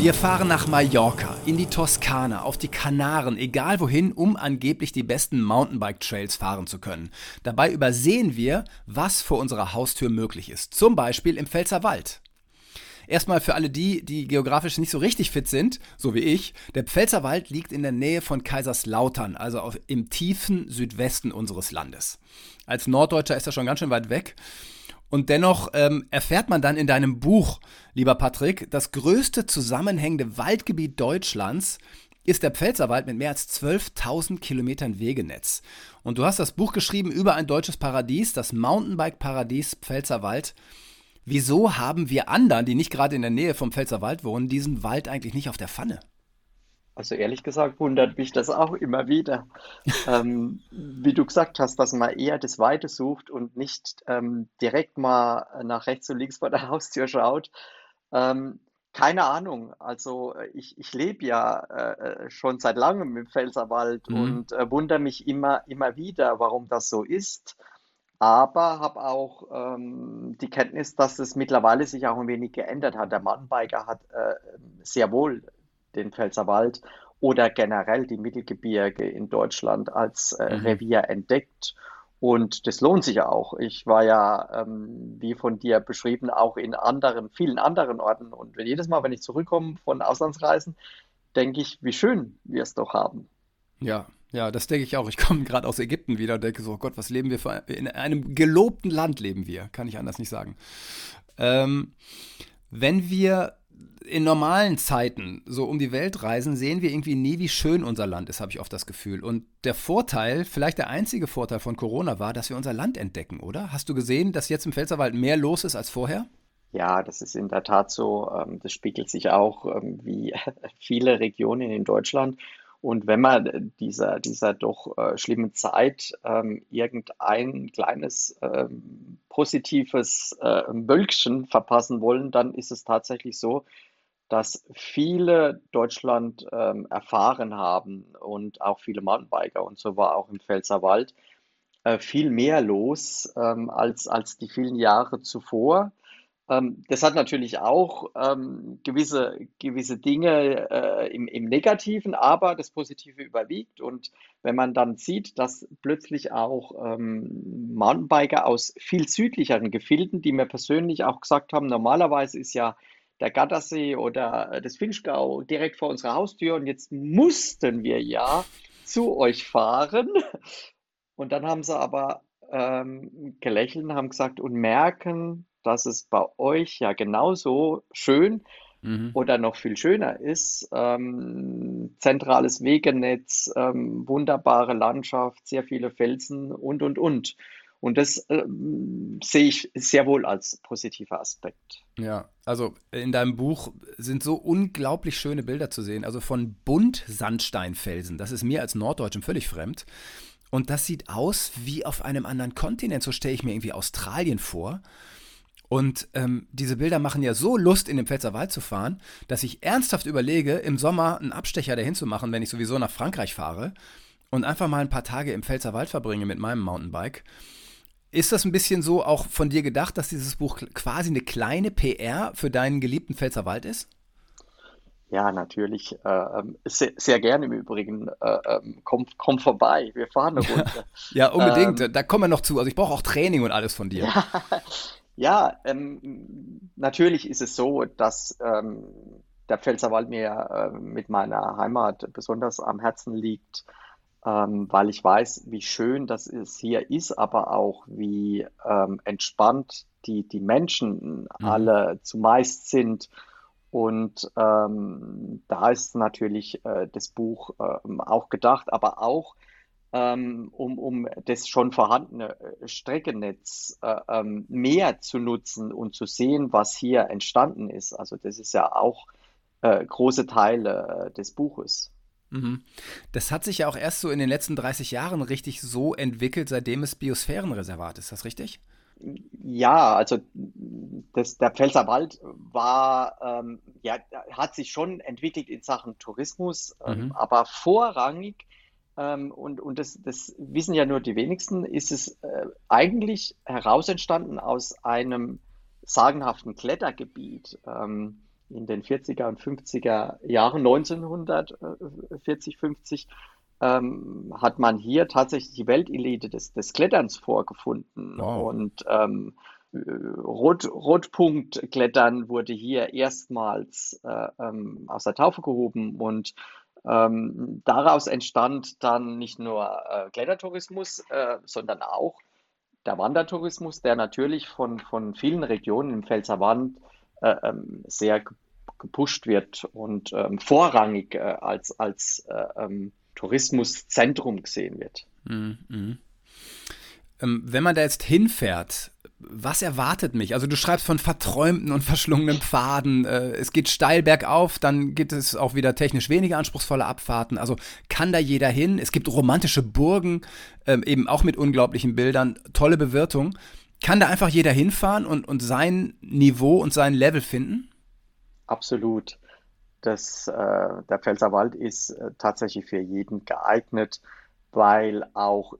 Wir fahren nach Mallorca, in die Toskana, auf die Kanaren, egal wohin, um angeblich die besten Mountainbike-Trails fahren zu können. Dabei übersehen wir, was vor unserer Haustür möglich ist. Zum Beispiel im Pfälzerwald. Erstmal für alle die, die geografisch nicht so richtig fit sind, so wie ich, der Pfälzerwald liegt in der Nähe von Kaiserslautern, also auf, im tiefen Südwesten unseres Landes. Als Norddeutscher ist er schon ganz schön weit weg. Und dennoch ähm, erfährt man dann in deinem Buch, lieber Patrick, das größte zusammenhängende Waldgebiet Deutschlands ist der Pfälzerwald mit mehr als 12.000 Kilometern Wegenetz. Und du hast das Buch geschrieben über ein deutsches Paradies, das Mountainbike-Paradies Pfälzerwald. Wieso haben wir anderen, die nicht gerade in der Nähe vom Pfälzerwald wohnen, diesen Wald eigentlich nicht auf der Pfanne? Also ehrlich gesagt wundert mich das auch immer wieder. ähm, wie du gesagt hast, dass man eher das Weite sucht und nicht ähm, direkt mal nach rechts und links vor der Haustür schaut. Ähm, keine Ahnung. Also ich, ich lebe ja äh, schon seit langem im Pfälzerwald mhm. und äh, wundere mich immer, immer wieder, warum das so ist. Aber habe auch ähm, die Kenntnis, dass es mittlerweile sich auch ein wenig geändert hat. Der Mountainbiker hat äh, sehr wohl den Pfälzerwald oder generell die Mittelgebirge in Deutschland als äh, mhm. Revier entdeckt. Und das lohnt sich ja auch. Ich war ja, ähm, wie von dir beschrieben, auch in anderen, vielen anderen Orten. Und jedes Mal, wenn ich zurückkomme von Auslandsreisen, denke ich, wie schön wir es doch haben. Ja, ja, das denke ich auch. Ich komme gerade aus Ägypten wieder und denke so, oh Gott, was leben wir für in einem gelobten Land leben wir, kann ich anders nicht sagen. Ähm, wenn wir in normalen Zeiten so um die Welt reisen, sehen wir irgendwie nie, wie schön unser Land ist, habe ich oft das Gefühl. Und der Vorteil, vielleicht der einzige Vorteil von Corona war, dass wir unser Land entdecken, oder? Hast du gesehen, dass jetzt im Pfälzerwald mehr los ist als vorher? Ja, das ist in der Tat so. Ähm, das spiegelt sich auch ähm, wie viele Regionen in Deutschland. Und wenn man dieser, dieser doch äh, schlimmen Zeit ähm, irgendein kleines positives äh, Wölkchen verpassen wollen, dann ist es tatsächlich so, dass viele Deutschland ähm, erfahren haben und auch viele Mountainbiker und so war auch im Pfälzerwald äh, viel mehr los ähm, als, als die vielen Jahre zuvor. Ähm, das hat natürlich auch ähm, gewisse, gewisse Dinge äh, im, im Negativen, aber das Positive überwiegt. Und wenn man dann sieht, dass plötzlich auch ähm, Mountainbiker aus viel südlicheren Gefilden, die mir persönlich auch gesagt haben, normalerweise ist ja der Gattersee oder das Finchgau direkt vor unserer Haustür und jetzt mussten wir ja zu euch fahren. Und dann haben sie aber ähm, gelächelt und haben gesagt und merken, dass es bei euch ja genauso schön mhm. oder noch viel schöner ist. Ähm, zentrales Wegenetz, ähm, wunderbare Landschaft, sehr viele Felsen und, und, und. Und das ähm, sehe ich sehr wohl als positiver Aspekt. Ja, also in deinem Buch sind so unglaublich schöne Bilder zu sehen. Also von Buntsandsteinfelsen. Das ist mir als Norddeutschem völlig fremd. Und das sieht aus wie auf einem anderen Kontinent. So stelle ich mir irgendwie Australien vor. Und ähm, diese Bilder machen ja so Lust, in den Pfälzerwald zu fahren, dass ich ernsthaft überlege, im Sommer einen Abstecher dahin zu machen, wenn ich sowieso nach Frankreich fahre und einfach mal ein paar Tage im Pfälzerwald verbringe mit meinem Mountainbike. Ist das ein bisschen so auch von dir gedacht, dass dieses Buch quasi eine kleine PR für deinen geliebten Pfälzerwald ist? Ja, natürlich. Äh, ähm, sehr, sehr, gerne im Übrigen. Äh, ähm, komm, komm vorbei, wir fahren eine Runde. ja, unbedingt. Ähm, da kommen wir noch zu. Also ich brauche auch Training und alles von dir. Ja, ja ähm, natürlich ist es so, dass ähm, der Pfälzerwald mir äh, mit meiner Heimat besonders am Herzen liegt ähm, weil ich weiß, wie schön das ist, hier ist, aber auch wie ähm, entspannt die, die Menschen mhm. alle zumeist sind. Und ähm, da ist natürlich äh, das Buch äh, auch gedacht, aber auch um, um das schon vorhandene äh, Streckennetz äh, ähm, mehr zu nutzen und zu sehen, was hier entstanden ist. Also das ist ja auch äh, große Teile des Buches. Mhm. Das hat sich ja auch erst so in den letzten 30 Jahren richtig so entwickelt, seitdem es Biosphärenreservat ist. Ist das richtig? Ja, also das, der Pfälzerwald war, ähm, ja, hat sich schon entwickelt in Sachen Tourismus, ähm, mhm. aber vorrangig, ähm, und, und das, das wissen ja nur die wenigsten, ist es äh, eigentlich heraus entstanden aus einem sagenhaften Klettergebiet ähm, in den 40er und 50er Jahren, 1940, 50, ähm, hat man hier tatsächlich die Weltelite des, des Kletterns vorgefunden. Wow. Und ähm, Rot, Rotpunktklettern wurde hier erstmals äh, ähm, aus der Taufe gehoben und ähm, daraus entstand dann nicht nur äh, Klettertourismus, äh, sondern auch der Wandertourismus, der natürlich von, von vielen Regionen im Pfälzerwand äh, ähm, sehr gepusht wird und ähm, vorrangig äh, als, als äh, ähm, Tourismuszentrum gesehen wird. Mhm. Ähm, wenn man da jetzt hinfährt, was erwartet mich? Also du schreibst von verträumten und verschlungenen Pfaden. Äh, es geht steil bergauf, dann gibt es auch wieder technisch weniger anspruchsvolle Abfahrten. Also kann da jeder hin. Es gibt romantische Burgen, ähm, eben auch mit unglaublichen Bildern, tolle Bewirtung. Kann da einfach jeder hinfahren und, und sein Niveau und sein Level finden? Absolut. Das, äh, der Pfälzerwald ist äh, tatsächlich für jeden geeignet, weil auch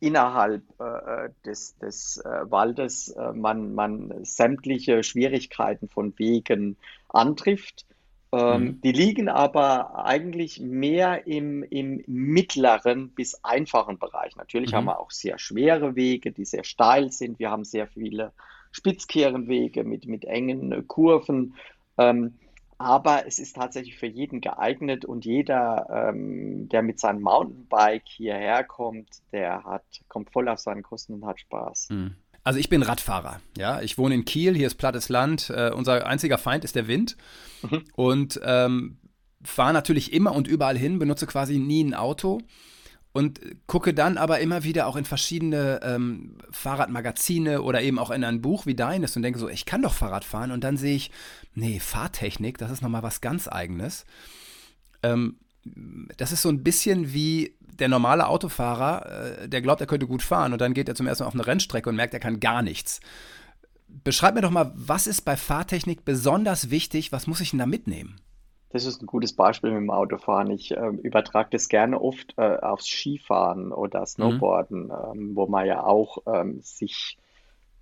innerhalb äh, des, des äh, Waldes äh, man, man sämtliche Schwierigkeiten von Wegen antrifft. Ähm, mhm. Die liegen aber eigentlich mehr im, im mittleren bis einfachen Bereich. Natürlich mhm. haben wir auch sehr schwere Wege, die sehr steil sind. Wir haben sehr viele Spitzkehrenwege mit, mit engen Kurven. Ähm, aber es ist tatsächlich für jeden geeignet und jeder, ähm, der mit seinem Mountainbike hierher kommt, der hat, kommt voll auf seinen Kosten und hat Spaß. Mhm. Also ich bin Radfahrer, ja. Ich wohne in Kiel, hier ist plattes Land. Äh, unser einziger Feind ist der Wind. Mhm. Und ähm, fahre natürlich immer und überall hin, benutze quasi nie ein Auto und gucke dann aber immer wieder auch in verschiedene ähm, Fahrradmagazine oder eben auch in ein Buch wie deines und denke so, ich kann doch Fahrrad fahren und dann sehe ich, nee, Fahrtechnik, das ist nochmal was ganz eigenes. Ähm, das ist so ein bisschen wie der normale Autofahrer, äh, der glaubt, er könnte gut fahren und dann geht er zum ersten Mal auf eine Rennstrecke und merkt, er kann gar nichts. Beschreib mir doch mal, was ist bei Fahrtechnik besonders wichtig, was muss ich denn da mitnehmen? Das ist ein gutes Beispiel mit dem Autofahren. Ich äh, übertrage das gerne oft äh, aufs Skifahren oder Snowboarden, mhm. ähm, wo man ja auch ähm, sich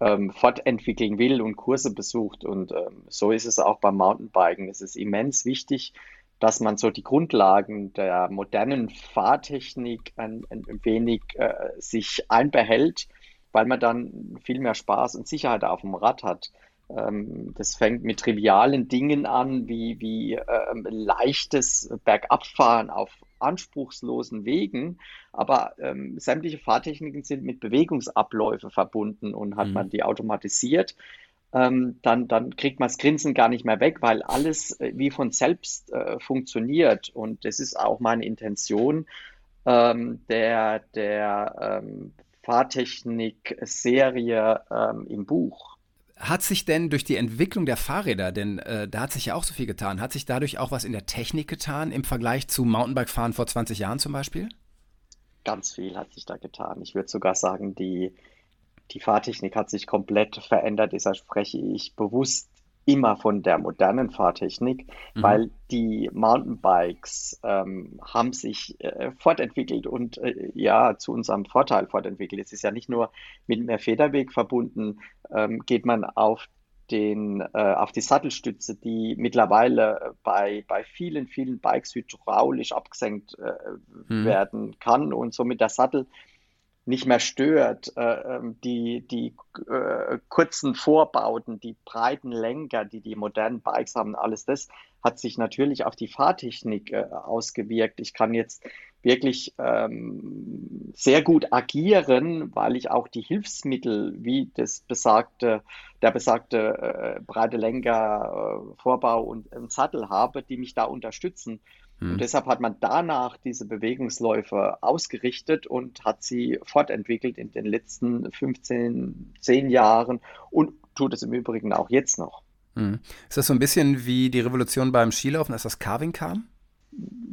ähm, fortentwickeln will und Kurse besucht. Und ähm, so ist es auch beim Mountainbiken. Es ist immens wichtig, dass man so die Grundlagen der modernen Fahrtechnik ein, ein wenig äh, sich einbehält, weil man dann viel mehr Spaß und Sicherheit auf dem Rad hat. Ähm, das fängt mit trivialen Dingen an, wie, wie ähm, leichtes Bergabfahren auf anspruchslosen Wegen, aber ähm, sämtliche Fahrtechniken sind mit Bewegungsabläufe verbunden und hat mhm. man die automatisiert, ähm, dann, dann kriegt man das Grinsen gar nicht mehr weg, weil alles äh, wie von selbst äh, funktioniert und das ist auch meine Intention ähm, der, der ähm, Fahrtechnik-Serie im Buch. Hat sich denn durch die Entwicklung der Fahrräder, denn äh, da hat sich ja auch so viel getan, hat sich dadurch auch was in der Technik getan im Vergleich zu Mountainbike-Fahren vor 20 Jahren zum Beispiel? Ganz viel hat sich da getan. Ich würde sogar sagen, die, die Fahrtechnik hat sich komplett verändert. Deshalb spreche ich bewusst immer von der modernen Fahrtechnik, mhm. weil die Mountainbikes ähm, haben sich äh, fortentwickelt und äh, ja zu unserem Vorteil fortentwickelt. Es ist ja nicht nur mit mehr Federweg verbunden, ähm, geht man auf den, äh, auf die Sattelstütze, die mittlerweile bei, bei vielen, vielen Bikes hydraulisch abgesenkt äh, mhm. werden kann und somit der Sattel nicht mehr stört, äh, ähm, die, die äh, kurzen Vorbauten, die breiten Lenker, die die modernen Bikes haben, alles das hat sich natürlich auf die Fahrtechnik äh, ausgewirkt. Ich kann jetzt wirklich ähm, sehr gut agieren, weil ich auch die Hilfsmittel wie das besagte, der besagte breite Lenker, Vorbau und Sattel habe, die mich da unterstützen. Und hm. deshalb hat man danach diese Bewegungsläufe ausgerichtet und hat sie fortentwickelt in den letzten 15, 10 Jahren und tut es im Übrigen auch jetzt noch. Hm. Ist das so ein bisschen wie die Revolution beim Skilaufen, als das Carving kam?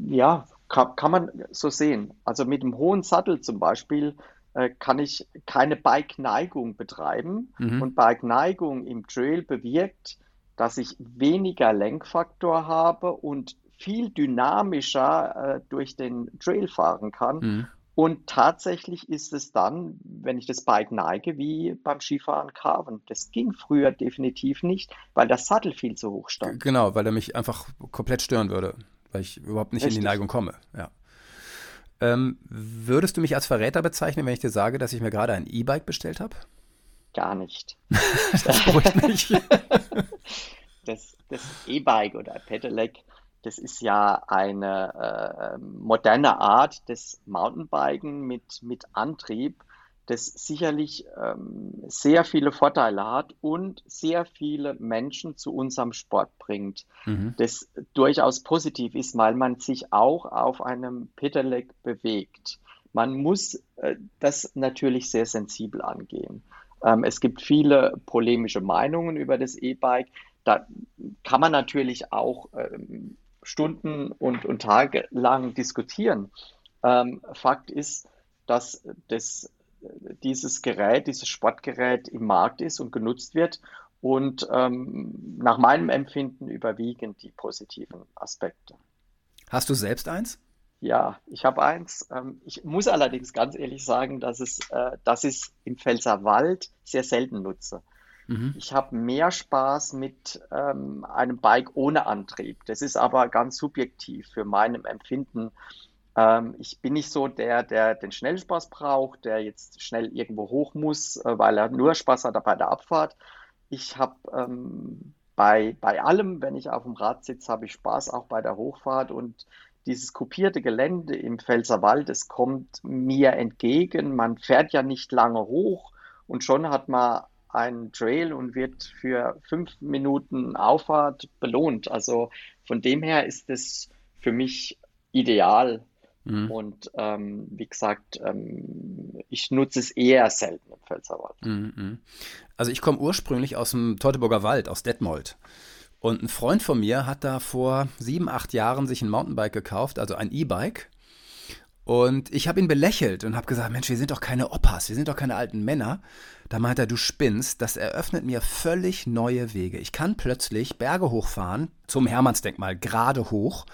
Ja, kann, kann man so sehen. Also mit dem hohen Sattel zum Beispiel äh, kann ich keine Bike-Neigung betreiben. Mhm. Und Bike-Neigung im Trail bewirkt, dass ich weniger Lenkfaktor habe und viel dynamischer äh, durch den Trail fahren kann. Mhm. Und tatsächlich ist es dann, wenn ich das Bike neige, wie beim Skifahren Carven. Das ging früher definitiv nicht, weil der Sattel viel zu hoch stand. Genau, weil er mich einfach komplett stören würde, weil ich überhaupt nicht Richtig. in die Neigung komme. Ja. Ähm, würdest du mich als Verräter bezeichnen, wenn ich dir sage, dass ich mir gerade ein E-Bike bestellt habe? Gar nicht. das beruhigt mich. das E-Bike oder Pedelec das ist ja eine äh, moderne Art des Mountainbiken mit, mit Antrieb, das sicherlich ähm, sehr viele Vorteile hat und sehr viele Menschen zu unserem Sport bringt. Mhm. Das durchaus positiv ist, weil man sich auch auf einem Pedelec bewegt. Man muss äh, das natürlich sehr sensibel angehen. Ähm, es gibt viele polemische Meinungen über das E-Bike. Da kann man natürlich auch ähm, Stunden und, und Tage lang diskutieren. Ähm, Fakt ist, dass das, dieses Gerät, dieses Sportgerät im Markt ist und genutzt wird. Und ähm, nach meinem Empfinden überwiegen die positiven Aspekte. Hast du selbst eins? Ja, ich habe eins. Ähm, ich muss allerdings ganz ehrlich sagen, dass, es, äh, dass ich es im Pfälzerwald sehr selten nutze. Mhm. Ich habe mehr Spaß mit ähm, einem Bike ohne Antrieb. Das ist aber ganz subjektiv für meinem Empfinden. Ähm, ich bin nicht so der, der den Schnellspaß braucht, der jetzt schnell irgendwo hoch muss, äh, weil er nur Spaß hat bei der Abfahrt. Ich habe ähm, bei, bei allem, wenn ich auf dem Rad sitze, habe ich Spaß auch bei der Hochfahrt und dieses kopierte Gelände im Pfälzerwald, es kommt mir entgegen. Man fährt ja nicht lange hoch und schon hat man einen Trail und wird für fünf Minuten Auffahrt belohnt. Also von dem her ist es für mich ideal. Mhm. Und ähm, wie gesagt, ähm, ich nutze es eher selten im Pfälzerwald. Mhm. mhm. Also ich komme ursprünglich aus dem Teutoburger Wald, aus Detmold. Und ein Freund von mir hat da vor sieben, acht Jahren sich ein Mountainbike gekauft, also ein E-Bike. Und ich habe ihn belächelt und habe gesagt, Mensch, wir sind doch keine Opas, wir sind doch keine alten Männer. Da meint er, du spinnst, das eröffnet mir völlig neue Wege. Ich kann plötzlich Berge hochfahren, zum Hermannsdenkmal, gerade hoch,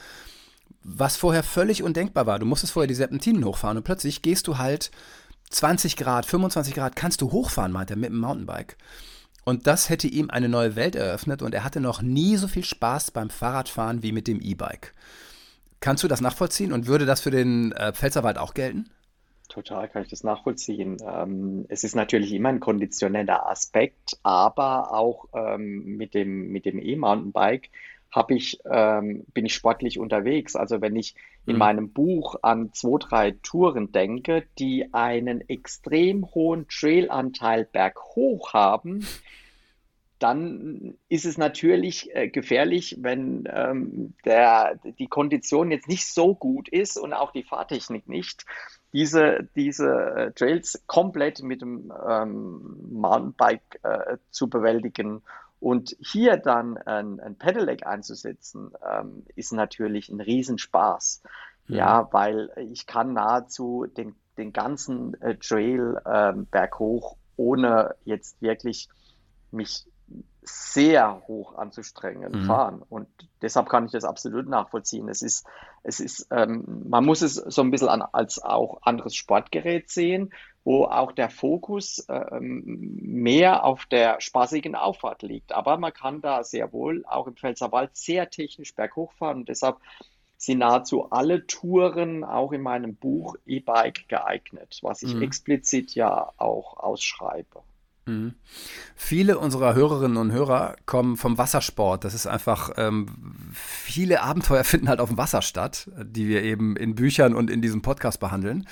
was vorher völlig undenkbar war. Du musstest vorher die Serpentinen hochfahren und plötzlich gehst du halt 20 Grad, 25 Grad, kannst du hochfahren, meint er, mit dem Mountainbike. Und das hätte ihm eine neue Welt eröffnet und er hatte noch nie so viel Spaß beim Fahrradfahren wie mit dem E-Bike. Kannst du das nachvollziehen und würde das für den äh, Pfälzerwald auch gelten? Total kann ich das nachvollziehen. Ähm, es ist natürlich immer ein konditioneller Aspekt, aber auch ähm, mit dem, mit dem E-Mountainbike habe ich, ähm, bin ich sportlich unterwegs. Also wenn ich in mhm. meinem Buch an zwei, drei Touren denke, die einen extrem hohen Trailanteil berghoch haben, dann ist es natürlich äh, gefährlich, wenn ähm, der, die Kondition jetzt nicht so gut ist und auch die Fahrtechnik nicht, diese, diese äh, Trails komplett mit dem ähm, Mountainbike äh, zu bewältigen. Und hier dann ein, ein Pedelec einzusetzen, ähm, ist natürlich ein Riesenspaß. Mhm. Ja, weil ich kann nahezu den, den ganzen äh, Trail ähm, berghoch, ohne jetzt wirklich mich sehr hoch anzustrengen mhm. fahren. Und deshalb kann ich das absolut nachvollziehen. Es ist, es ist, ähm, man muss es so ein bisschen an, als auch anderes Sportgerät sehen, wo auch der Fokus ähm, mehr auf der spaßigen Auffahrt liegt. Aber man kann da sehr wohl auch im Pfälzerwald sehr technisch berghoch fahren und deshalb sind nahezu alle Touren auch in meinem Buch E-Bike geeignet, was ich mhm. explizit ja auch ausschreibe. Mhm. Viele unserer Hörerinnen und Hörer kommen vom Wassersport. Das ist einfach, ähm, viele Abenteuer finden halt auf dem Wasser statt, die wir eben in Büchern und in diesem Podcast behandeln.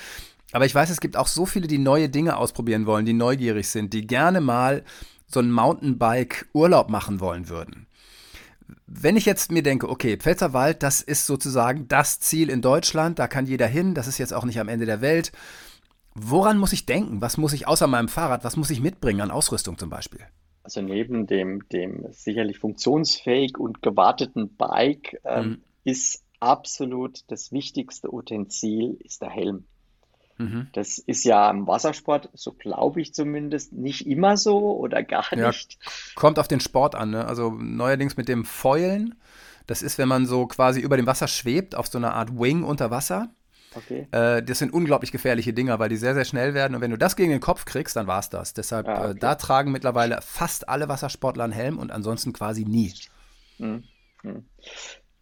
Aber ich weiß, es gibt auch so viele, die neue Dinge ausprobieren wollen, die neugierig sind, die gerne mal so einen Mountainbike-Urlaub machen wollen würden. Wenn ich jetzt mir denke, okay, Pfälzerwald, das ist sozusagen das Ziel in Deutschland, da kann jeder hin, das ist jetzt auch nicht am Ende der Welt. Woran muss ich denken? Was muss ich außer meinem Fahrrad, was muss ich mitbringen an Ausrüstung zum Beispiel? Also neben dem, dem sicherlich funktionsfähig und gewarteten Bike ähm, mhm. ist absolut das wichtigste Utensil ist der Helm. Mhm. Das ist ja im Wassersport, so glaube ich zumindest, nicht immer so oder gar ja, nicht. Kommt auf den Sport an. Ne? Also neuerdings mit dem Foilen. Das ist, wenn man so quasi über dem Wasser schwebt, auf so einer Art Wing unter Wasser. Okay. Äh, das sind unglaublich gefährliche Dinger, weil die sehr, sehr schnell werden. Und wenn du das gegen den Kopf kriegst, dann war es das. Deshalb, ah, okay. äh, da tragen mittlerweile fast alle Wassersportler einen Helm und ansonsten quasi nie. Mhm. Mhm.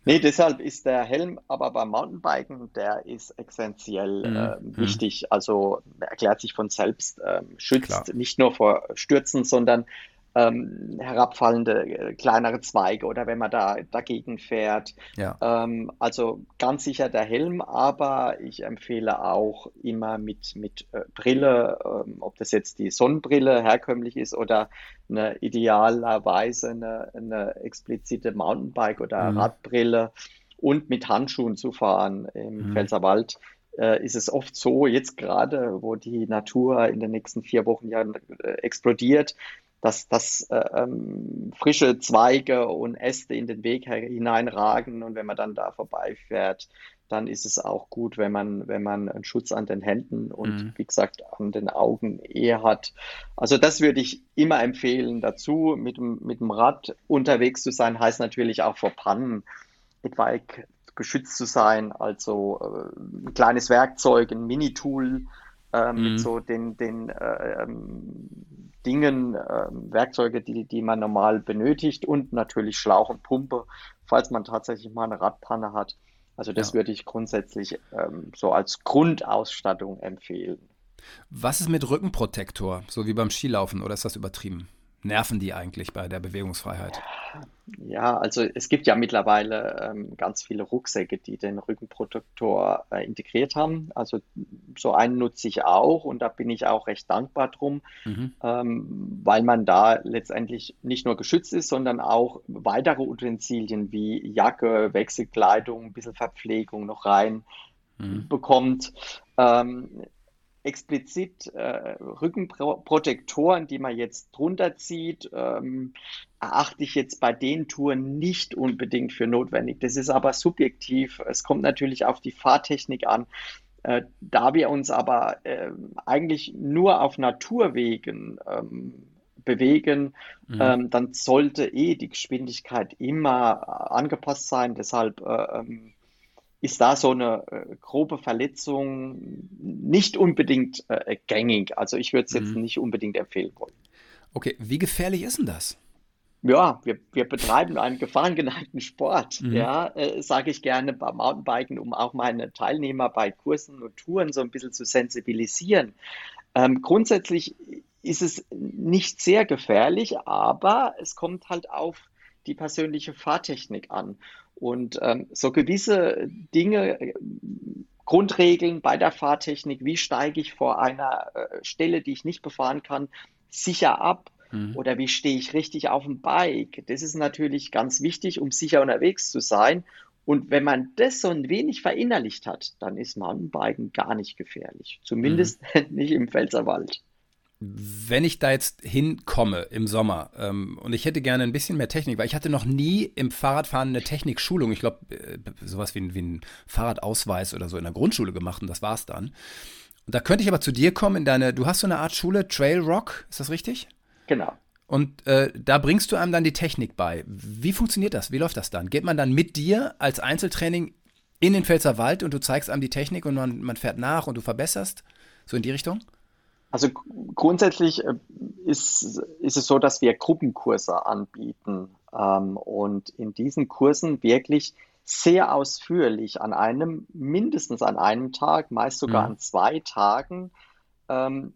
Nee, deshalb ist der Helm aber beim Mountainbiken, der ist essentiell mhm. äh, wichtig. Also erklärt sich von selbst, äh, schützt Klar. nicht nur vor Stürzen, sondern ähm, herabfallende äh, kleinere Zweige oder wenn man da dagegen fährt. Ja. Ähm, also ganz sicher der Helm, aber ich empfehle auch immer mit, mit äh, Brille, ähm, ob das jetzt die Sonnenbrille herkömmlich ist oder eine idealerweise eine, eine explizite Mountainbike- oder mhm. Radbrille und mit Handschuhen zu fahren im mhm. Pfälzerwald äh, ist es oft so, jetzt gerade, wo die Natur in den nächsten vier Wochen ja äh, explodiert, dass, dass äh, ähm, frische Zweige und Äste in den Weg hineinragen und wenn man dann da vorbeifährt, dann ist es auch gut, wenn man, wenn man einen Schutz an den Händen und mhm. wie gesagt an den Augen eher hat. Also das würde ich immer empfehlen dazu. Mit dem, mit dem Rad unterwegs zu sein, heißt natürlich auch vor Pannen etwaig geschützt zu sein. Also äh, ein kleines Werkzeug, ein Mini-Tool äh, mhm. mit so den, den äh, ähm, Dingen, äh, Werkzeuge, die, die man normal benötigt und natürlich Schlauch und Pumpe, falls man tatsächlich mal eine Radpanne hat. Also das ja. würde ich grundsätzlich ähm, so als Grundausstattung empfehlen. Was ist mit Rückenprotektor, so wie beim Skilaufen, oder ist das übertrieben? Nerven die eigentlich bei der Bewegungsfreiheit? Ja, also es gibt ja mittlerweile ähm, ganz viele Rucksäcke, die den Rückenprotektor äh, integriert haben. Also so einen nutze ich auch und da bin ich auch recht dankbar drum, mhm. ähm, weil man da letztendlich nicht nur geschützt ist, sondern auch weitere Utensilien wie Jacke, Wechselkleidung, ein bisschen Verpflegung noch rein mhm. bekommt. Ähm, explizit äh, Rückenprotektoren, die man jetzt drunter zieht, ähm, erachte ich jetzt bei den Touren nicht unbedingt für notwendig. Das ist aber subjektiv. Es kommt natürlich auf die Fahrtechnik an. Äh, da wir uns aber äh, eigentlich nur auf Naturwegen ähm, bewegen, mhm. ähm, dann sollte eh die Geschwindigkeit immer angepasst sein. Deshalb äh, ähm, ist da so eine äh, grobe Verletzung nicht unbedingt äh, gängig. Also ich würde es jetzt mhm. nicht unbedingt empfehlen wollen. Okay, wie gefährlich ist denn das? Ja, wir, wir betreiben einen gefahrengeneigten Sport, mhm. ja, äh, sage ich gerne beim Mountainbiken, um auch meine Teilnehmer bei Kursen und Touren so ein bisschen zu sensibilisieren. Ähm, grundsätzlich ist es nicht sehr gefährlich, aber es kommt halt auf die persönliche Fahrtechnik an. Und ähm, so gewisse Dinge, äh, Grundregeln bei der Fahrtechnik, wie steige ich vor einer äh, Stelle, die ich nicht befahren kann, sicher ab mhm. oder wie stehe ich richtig auf dem Bike, das ist natürlich ganz wichtig, um sicher unterwegs zu sein. Und wenn man das so ein wenig verinnerlicht hat, dann ist Mountainbiken gar nicht gefährlich. Zumindest mhm. nicht im Pfälzerwald. Wenn ich da jetzt hinkomme im Sommer ähm, und ich hätte gerne ein bisschen mehr Technik, weil ich hatte noch nie im Fahrradfahren eine Technikschulung, ich glaube, äh, sowas wie, wie ein Fahrradausweis oder so in der Grundschule gemacht und das war's dann. Und da könnte ich aber zu dir kommen in deine, du hast so eine Art Schule, Trail Rock, ist das richtig? Genau. Und äh, da bringst du einem dann die Technik bei. Wie funktioniert das? Wie läuft das dann? Geht man dann mit dir als Einzeltraining in den Pfälzer Wald und du zeigst einem die Technik und man, man fährt nach und du verbesserst? So in die Richtung? Also grundsätzlich äh, ist, ist es so, dass wir Gruppenkurse anbieten ähm, und in diesen Kursen wirklich sehr ausführlich an einem, mindestens an einem Tag, meist sogar mhm. an zwei Tagen, ähm,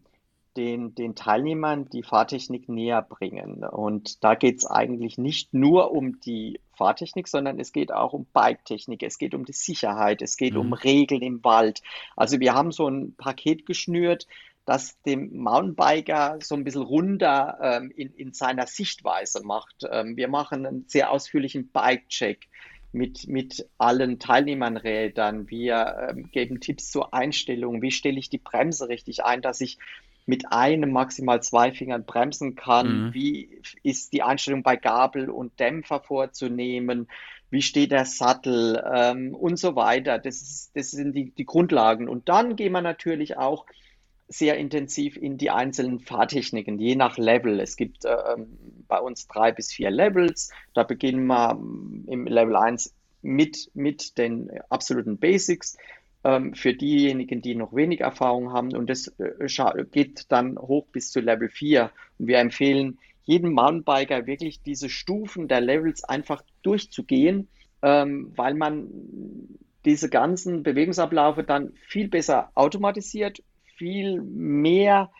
den, den Teilnehmern die Fahrtechnik näher bringen. Und da geht es eigentlich nicht nur um die Fahrtechnik, sondern es geht auch um Bike-Technik, es geht um die Sicherheit, es geht mhm. um Regeln im Wald. Also wir haben so ein Paket geschnürt, das dem Mountainbiker so ein bisschen runter ähm, in, in seiner Sichtweise macht. Ähm, wir machen einen sehr ausführlichen Bike-Check mit, mit allen Teilnehmernrädern. Wir ähm, geben Tipps zur Einstellung. Wie stelle ich die Bremse richtig ein, dass ich mit einem, maximal zwei Fingern bremsen kann, mhm. wie ist die Einstellung bei Gabel und Dämpfer vorzunehmen, wie steht der Sattel ähm, und so weiter. Das, ist, das sind die, die Grundlagen. Und dann gehen wir natürlich auch sehr intensiv in die einzelnen Fahrtechniken, je nach Level. Es gibt äh, bei uns drei bis vier Levels. Da beginnen wir im Level 1 mit, mit den absoluten Basics ähm, für diejenigen, die noch wenig Erfahrung haben. Und das äh, geht dann hoch bis zu Level 4. Und wir empfehlen jedem Mountainbiker wirklich diese Stufen der Levels einfach durchzugehen, ähm, weil man diese ganzen Bewegungsabläufe dann viel besser automatisiert, viel mehr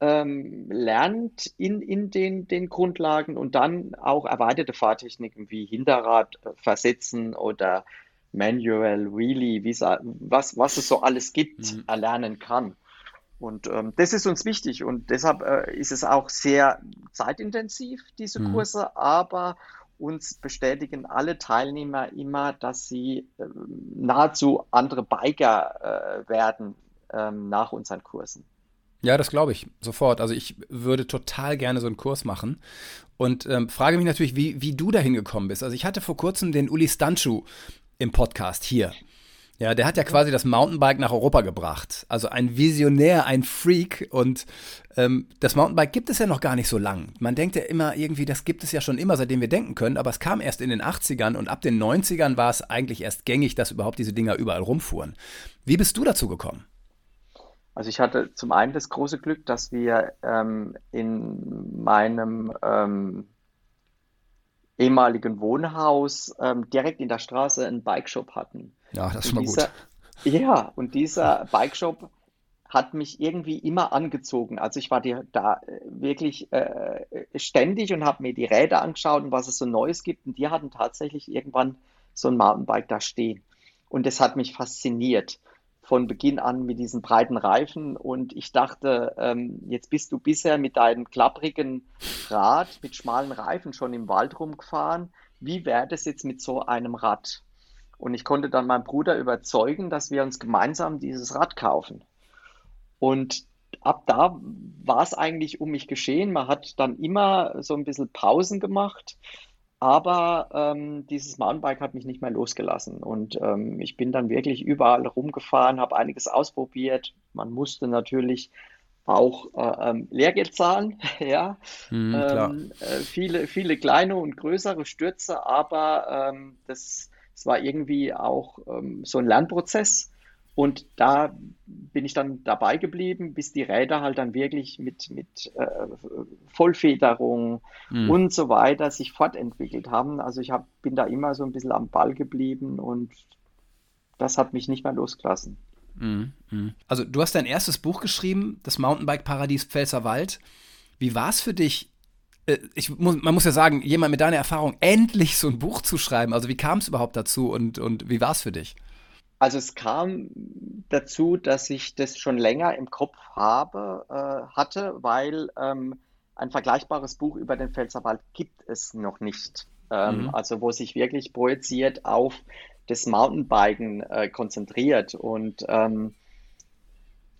ähm, lernt in, in den, den Grundlagen und dann auch erweiterte Fahrtechniken wie Hinterrad äh, versetzen oder Manual, Wheelie, was, was es so alles gibt, mhm. erlernen kann. Und ähm, das ist uns wichtig und deshalb äh, ist es auch sehr zeitintensiv, diese mhm. Kurse, aber uns bestätigen alle Teilnehmer immer, dass sie äh, nahezu andere Biker äh, werden ähm, nach unseren Kursen. Ja, das glaube ich sofort. Also ich würde total gerne so einen Kurs machen und ähm, frage mich natürlich, wie, wie du dahin gekommen bist. Also ich hatte vor kurzem den Uli Stanchu im Podcast hier. Ja, der hat ja quasi das Mountainbike nach Europa gebracht. Also ein Visionär, ein Freak. Und ähm, das Mountainbike gibt es ja noch gar nicht so lang. Man denkt ja immer irgendwie, das gibt es ja schon immer, seitdem wir denken können. Aber es kam erst in den 80ern und ab den 90ern war es eigentlich erst gängig, dass überhaupt diese Dinger überall rumfuhren. Wie bist du dazu gekommen? Also ich hatte zum einen das große Glück, dass wir ähm, in meinem ähm, ehemaligen Wohnhaus ähm, direkt in der Straße einen Bikeshop hatten. Ja, das ist schon mal dieser, gut. Ja, und dieser Bikeshop hat mich irgendwie immer angezogen. Also ich war die, da äh, wirklich äh, ständig und habe mir die Räder angeschaut und was es so Neues gibt. Und die hatten tatsächlich irgendwann so ein Mountainbike da stehen. Und das hat mich fasziniert von Beginn an mit diesen breiten Reifen und ich dachte, ähm, jetzt bist du bisher mit deinem klapprigen Rad mit schmalen Reifen schon im Wald rumgefahren. Wie wäre das jetzt mit so einem Rad? Und ich konnte dann meinen Bruder überzeugen, dass wir uns gemeinsam dieses Rad kaufen. Und ab da war es eigentlich um mich geschehen. Man hat dann immer so ein bisschen Pausen gemacht. Aber ähm, dieses Mountainbike hat mich nicht mehr losgelassen. Und ähm, ich bin dann wirklich überall rumgefahren, habe einiges ausprobiert. Man musste natürlich auch äh, ähm, Lehrgeld zahlen, ja. Mhm, ähm, äh, viele, viele kleine und größere Stürze, aber ähm, das, das war irgendwie auch ähm, so ein Lernprozess. Und da bin ich dann dabei geblieben, bis die Räder halt dann wirklich mit, mit äh, Vollfederung mhm. und so weiter sich fortentwickelt haben. Also ich hab, bin da immer so ein bisschen am Ball geblieben und das hat mich nicht mehr losgelassen. Mhm. Mhm. Also du hast dein erstes Buch geschrieben, das Mountainbike-Paradies Pfälzerwald. Wie war es für dich, äh, ich muss, man muss ja sagen, jemand mit deiner Erfahrung endlich so ein Buch zu schreiben. Also wie kam es überhaupt dazu und, und wie war es für dich? Also es kam dazu, dass ich das schon länger im Kopf habe, äh, hatte, weil ähm, ein vergleichbares Buch über den Pfälzerwald gibt es noch nicht. Ähm, mhm. Also wo sich wirklich projiziert auf das Mountainbiken äh, konzentriert. Und ähm,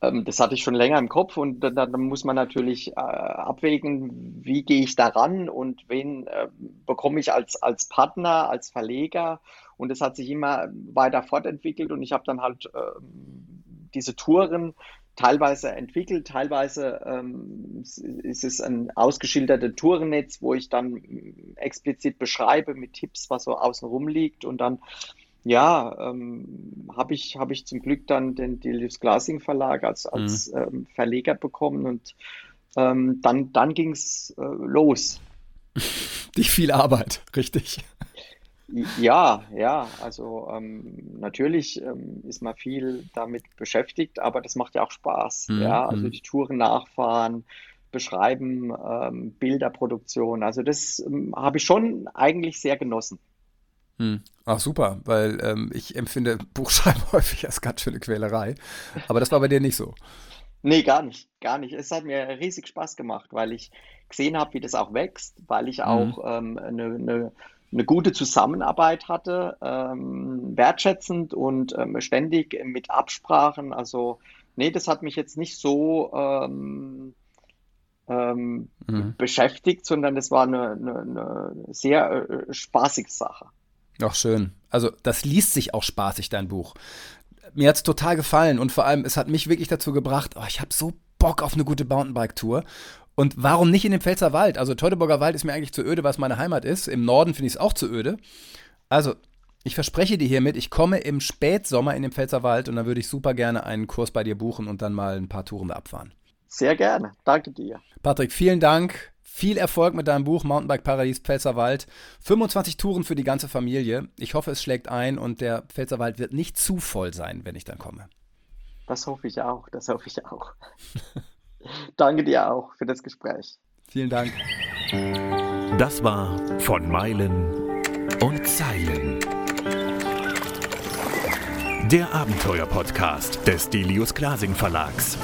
ähm das hatte ich schon länger im Kopf und dann, dann muss man natürlich äh, abwägen, wie gehe ich daran und wen äh, bekomme ich als, als Partner, als Verleger und es hat sich immer weiter fortentwickelt und ich habe dann halt äh, diese Touren teilweise entwickelt, teilweise ähm, ist es ein ausgeschildertes Tourennetz, wo ich dann explizit beschreibe mit Tipps, was so außenrum liegt und dann ja, ähm, habe ich, hab ich zum Glück dann den Delius Glasing Verlag als, als mhm. ähm, Verleger bekommen und ähm, dann, dann ging es äh, los. Nicht viel Arbeit, richtig. Ja, ja, also ähm, natürlich ähm, ist man viel damit beschäftigt, aber das macht ja auch Spaß. Mhm. Ja, also mhm. die Touren nachfahren, beschreiben, ähm, Bilderproduktion. Also das ähm, habe ich schon eigentlich sehr genossen. Hm. Ach super, weil ähm, ich empfinde Buchschreiben häufig als ganz schöne Quälerei. Aber das war bei dir nicht so. Nee, gar nicht, gar nicht. Es hat mir riesig Spaß gemacht, weil ich gesehen habe, wie das auch wächst, weil ich mhm. auch ähm, eine, eine eine gute Zusammenarbeit hatte, ähm, wertschätzend und ähm, ständig mit Absprachen. Also nee, das hat mich jetzt nicht so ähm, ähm, mhm. beschäftigt, sondern das war eine, eine, eine sehr äh, spaßige Sache. Ach, schön. Also, das liest sich auch spaßig, dein Buch. Mir hat es total gefallen und vor allem, es hat mich wirklich dazu gebracht, oh, ich habe so Bock auf eine gute Mountainbike-Tour. Und warum nicht in den Pfälzer Wald? Also Teutoburger Wald ist mir eigentlich zu öde, was meine Heimat ist. Im Norden finde ich es auch zu öde. Also, ich verspreche dir hiermit, ich komme im Spätsommer in den Pfälzer Wald und dann würde ich super gerne einen Kurs bei dir buchen und dann mal ein paar Touren da abfahren. Sehr gerne. Danke dir. Patrick, vielen Dank. Viel Erfolg mit deinem Buch Mountainbike Paradies Pfälzerwald. 25 Touren für die ganze Familie. Ich hoffe, es schlägt ein und der Pfälzerwald wird nicht zu voll sein, wenn ich dann komme. Das hoffe ich auch. Das hoffe ich auch. Danke dir auch für das Gespräch. Vielen Dank. Das war von Meilen und Zeilen. Der Abenteuer-Podcast des Delius Glasing Verlags.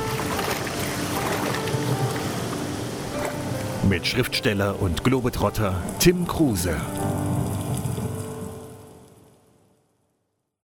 mit Schriftsteller und Globetrotter Tim Kruse.